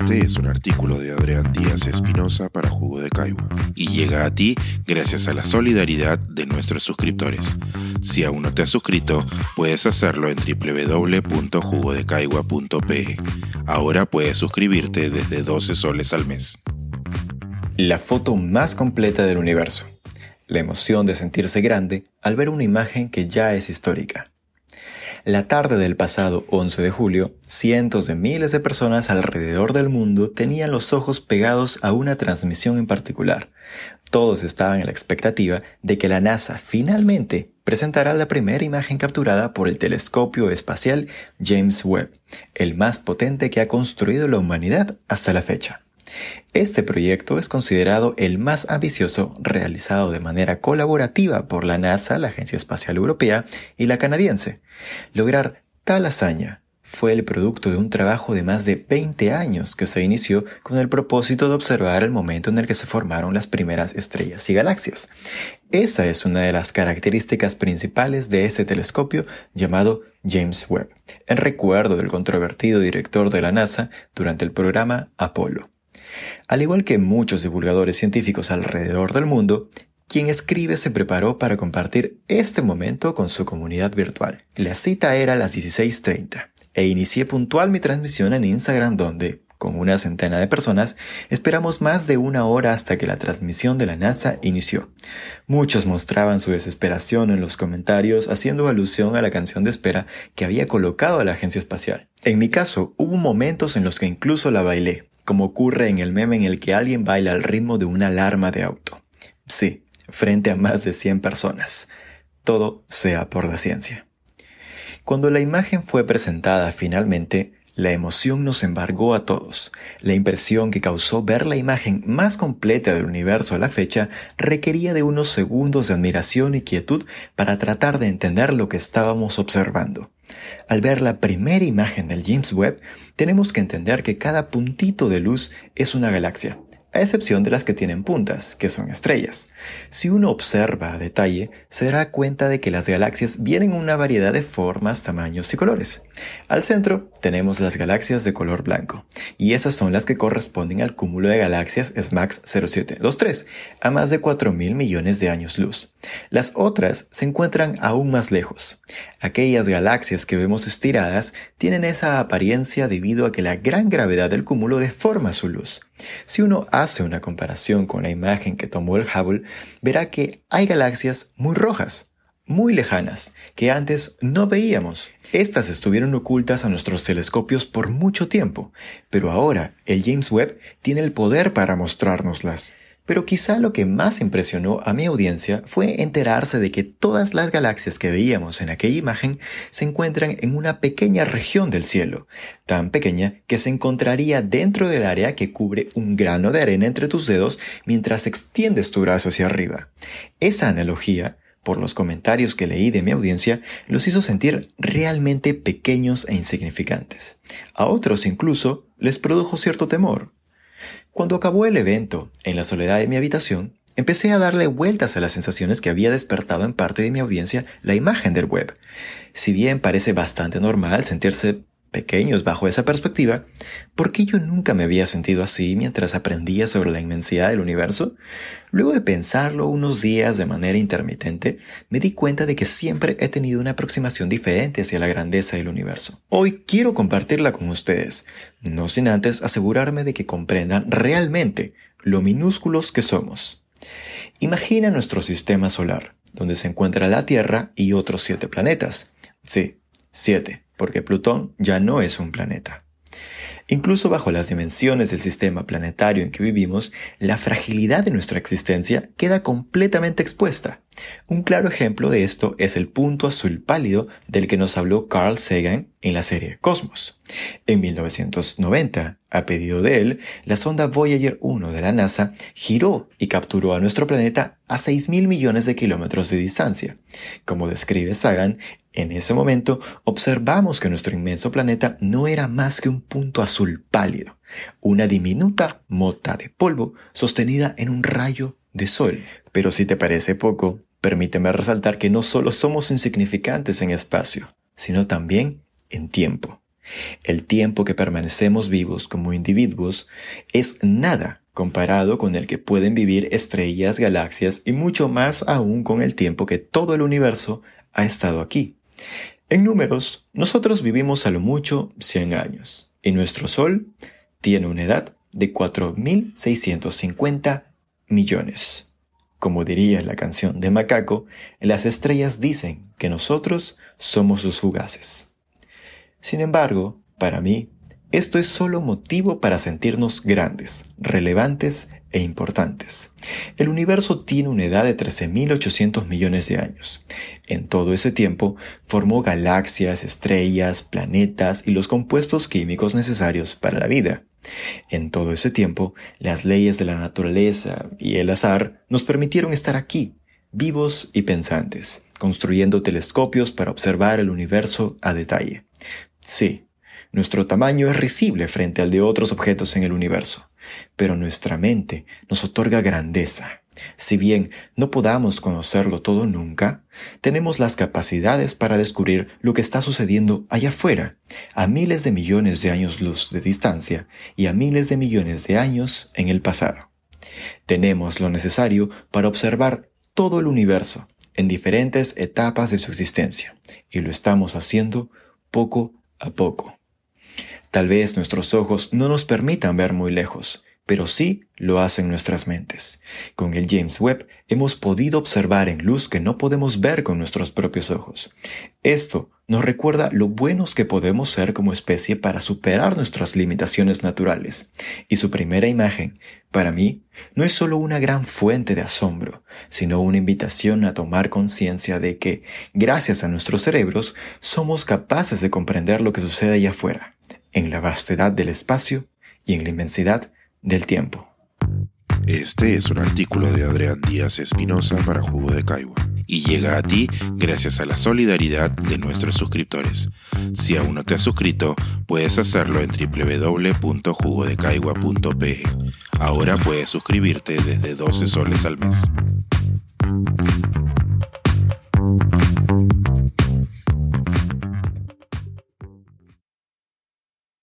Este es un artículo de Adrián Díaz Espinosa para Jugo de Caigua y llega a ti gracias a la solidaridad de nuestros suscriptores. Si aún no te has suscrito, puedes hacerlo en www.jugodecaigua.pe. Ahora puedes suscribirte desde 12 soles al mes. La foto más completa del universo. La emoción de sentirse grande al ver una imagen que ya es histórica. La tarde del pasado 11 de julio, cientos de miles de personas alrededor del mundo tenían los ojos pegados a una transmisión en particular. Todos estaban en la expectativa de que la NASA finalmente presentara la primera imagen capturada por el telescopio espacial James Webb, el más potente que ha construido la humanidad hasta la fecha. Este proyecto es considerado el más ambicioso realizado de manera colaborativa por la NASA, la Agencia Espacial Europea y la canadiense. Lograr tal hazaña fue el producto de un trabajo de más de 20 años que se inició con el propósito de observar el momento en el que se formaron las primeras estrellas y galaxias. Esa es una de las características principales de este telescopio llamado James Webb, en recuerdo del controvertido director de la NASA durante el programa Apolo. Al igual que muchos divulgadores científicos alrededor del mundo, quien escribe se preparó para compartir este momento con su comunidad virtual. La cita era a las 16.30 e inicié puntual mi transmisión en Instagram donde, con una centena de personas, esperamos más de una hora hasta que la transmisión de la NASA inició. Muchos mostraban su desesperación en los comentarios haciendo alusión a la canción de espera que había colocado a la agencia espacial. En mi caso, hubo momentos en los que incluso la bailé, como ocurre en el meme en el que alguien baila al ritmo de una alarma de auto. Sí, frente a más de 100 personas. Todo sea por la ciencia. Cuando la imagen fue presentada finalmente, la emoción nos embargó a todos. La impresión que causó ver la imagen más completa del universo a la fecha requería de unos segundos de admiración y quietud para tratar de entender lo que estábamos observando. Al ver la primera imagen del James Webb, tenemos que entender que cada puntito de luz es una galaxia, a excepción de las que tienen puntas, que son estrellas. Si uno observa a detalle, se dará cuenta de que las galaxias vienen en una variedad de formas, tamaños y colores. Al centro tenemos las galaxias de color blanco, y esas son las que corresponden al cúmulo de galaxias SMAX 0723, a más de 4.000 millones de años luz. Las otras se encuentran aún más lejos. Aquellas galaxias que vemos estiradas tienen esa apariencia debido a que la gran gravedad del cúmulo deforma su luz. Si uno hace una comparación con la imagen que tomó el Hubble, verá que hay galaxias muy rojas, muy lejanas, que antes no veíamos. Estas estuvieron ocultas a nuestros telescopios por mucho tiempo, pero ahora el James Webb tiene el poder para mostrárnoslas. Pero quizá lo que más impresionó a mi audiencia fue enterarse de que todas las galaxias que veíamos en aquella imagen se encuentran en una pequeña región del cielo, tan pequeña que se encontraría dentro del área que cubre un grano de arena entre tus dedos mientras extiendes tu brazo hacia arriba. Esa analogía por los comentarios que leí de mi audiencia, los hizo sentir realmente pequeños e insignificantes. A otros incluso les produjo cierto temor. Cuando acabó el evento, en la soledad de mi habitación, empecé a darle vueltas a las sensaciones que había despertado en parte de mi audiencia la imagen del web. Si bien parece bastante normal sentirse pequeños bajo esa perspectiva, ¿por qué yo nunca me había sentido así mientras aprendía sobre la inmensidad del universo? Luego de pensarlo unos días de manera intermitente, me di cuenta de que siempre he tenido una aproximación diferente hacia la grandeza del universo. Hoy quiero compartirla con ustedes, no sin antes asegurarme de que comprendan realmente lo minúsculos que somos. Imagina nuestro sistema solar, donde se encuentra la Tierra y otros siete planetas. Sí, siete porque Plutón ya no es un planeta. Incluso bajo las dimensiones del sistema planetario en que vivimos, la fragilidad de nuestra existencia queda completamente expuesta. Un claro ejemplo de esto es el punto azul pálido del que nos habló Carl Sagan en la serie Cosmos. En 1990, a pedido de él, la sonda Voyager 1 de la NASA giró y capturó a nuestro planeta a 6.000 millones de kilómetros de distancia. Como describe Sagan, en ese momento observamos que nuestro inmenso planeta no era más que un punto azul pálido, una diminuta mota de polvo sostenida en un rayo de sol. Pero si te parece poco, permíteme resaltar que no solo somos insignificantes en espacio, sino también en tiempo. El tiempo que permanecemos vivos como individuos es nada comparado con el que pueden vivir estrellas, galaxias y mucho más aún con el tiempo que todo el universo ha estado aquí. En números, nosotros vivimos a lo mucho 100 años y nuestro Sol tiene una edad de 4.650 millones. Como diría la canción de Macaco, las estrellas dicen que nosotros somos sus fugaces. Sin embargo, para mí, esto es solo motivo para sentirnos grandes, relevantes e importantes. El universo tiene una edad de 13.800 millones de años. En todo ese tiempo formó galaxias, estrellas, planetas y los compuestos químicos necesarios para la vida. En todo ese tiempo, las leyes de la naturaleza y el azar nos permitieron estar aquí, vivos y pensantes, construyendo telescopios para observar el universo a detalle. Sí, nuestro tamaño es risible frente al de otros objetos en el universo, pero nuestra mente nos otorga grandeza, si bien no podamos conocerlo todo nunca, tenemos las capacidades para descubrir lo que está sucediendo allá afuera, a miles de millones de años luz de distancia y a miles de millones de años en el pasado. Tenemos lo necesario para observar todo el universo en diferentes etapas de su existencia, y lo estamos haciendo poco a poco. Tal vez nuestros ojos no nos permitan ver muy lejos, pero sí lo hacen nuestras mentes. Con el James Webb hemos podido observar en luz que no podemos ver con nuestros propios ojos. Esto nos recuerda lo buenos que podemos ser como especie para superar nuestras limitaciones naturales. Y su primera imagen, para mí, no es solo una gran fuente de asombro, sino una invitación a tomar conciencia de que, gracias a nuestros cerebros, somos capaces de comprender lo que sucede allá afuera, en la vastedad del espacio y en la inmensidad del tiempo. Este es un artículo de Adrián Díaz Espinosa para Jugo de Caigua y llega a ti gracias a la solidaridad de nuestros suscriptores. Si aún no te has suscrito, puedes hacerlo en www.jugodecaigua.pe. Ahora puedes suscribirte desde 12 soles al mes.